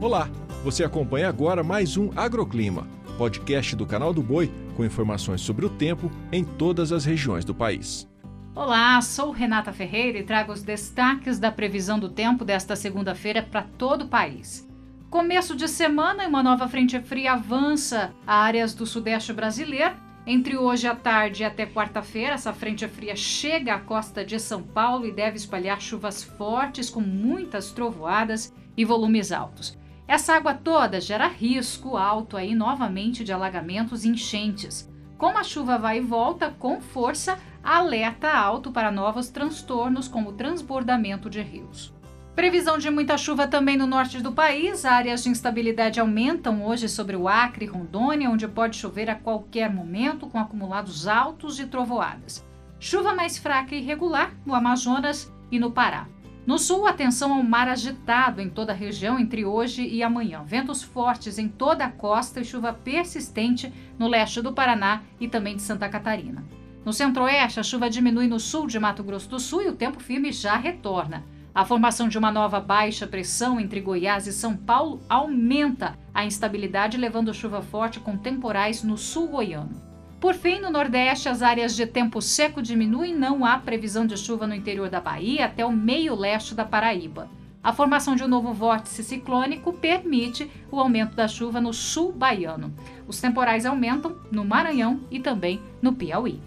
Olá, você acompanha agora mais um Agroclima, podcast do canal do Boi com informações sobre o tempo em todas as regiões do país. Olá, sou Renata Ferreira e trago os destaques da previsão do tempo desta segunda-feira para todo o país. Começo de semana e uma nova frente fria avança a áreas do sudeste brasileiro. Entre hoje à tarde e até quarta-feira, essa frente fria chega à costa de São Paulo e deve espalhar chuvas fortes com muitas trovoadas e volumes altos. Essa água toda gera risco alto aí novamente de alagamentos e enchentes. Como a chuva vai e volta com força, alerta alto para novos transtornos como transbordamento de rios. Previsão de muita chuva também no norte do país. Áreas de instabilidade aumentam hoje sobre o Acre e Rondônia, onde pode chover a qualquer momento, com acumulados altos e trovoadas. Chuva mais fraca e irregular no Amazonas e no Pará. No sul, atenção ao mar agitado em toda a região entre hoje e amanhã. Ventos fortes em toda a costa e chuva persistente no leste do Paraná e também de Santa Catarina. No centro-oeste, a chuva diminui no sul de Mato Grosso do Sul e o tempo firme já retorna. A formação de uma nova baixa pressão entre Goiás e São Paulo aumenta a instabilidade, levando chuva forte com temporais no sul goiano. Por fim, no Nordeste, as áreas de tempo seco diminuem, não há previsão de chuva no interior da Bahia até o meio leste da Paraíba. A formação de um novo vórtice ciclônico permite o aumento da chuva no sul baiano. Os temporais aumentam no Maranhão e também no Piauí.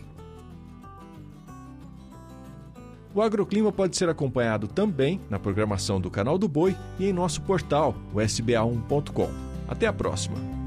O agroclima pode ser acompanhado também na programação do Canal do Boi e em nosso portal, o sba1.com. Até a próxima!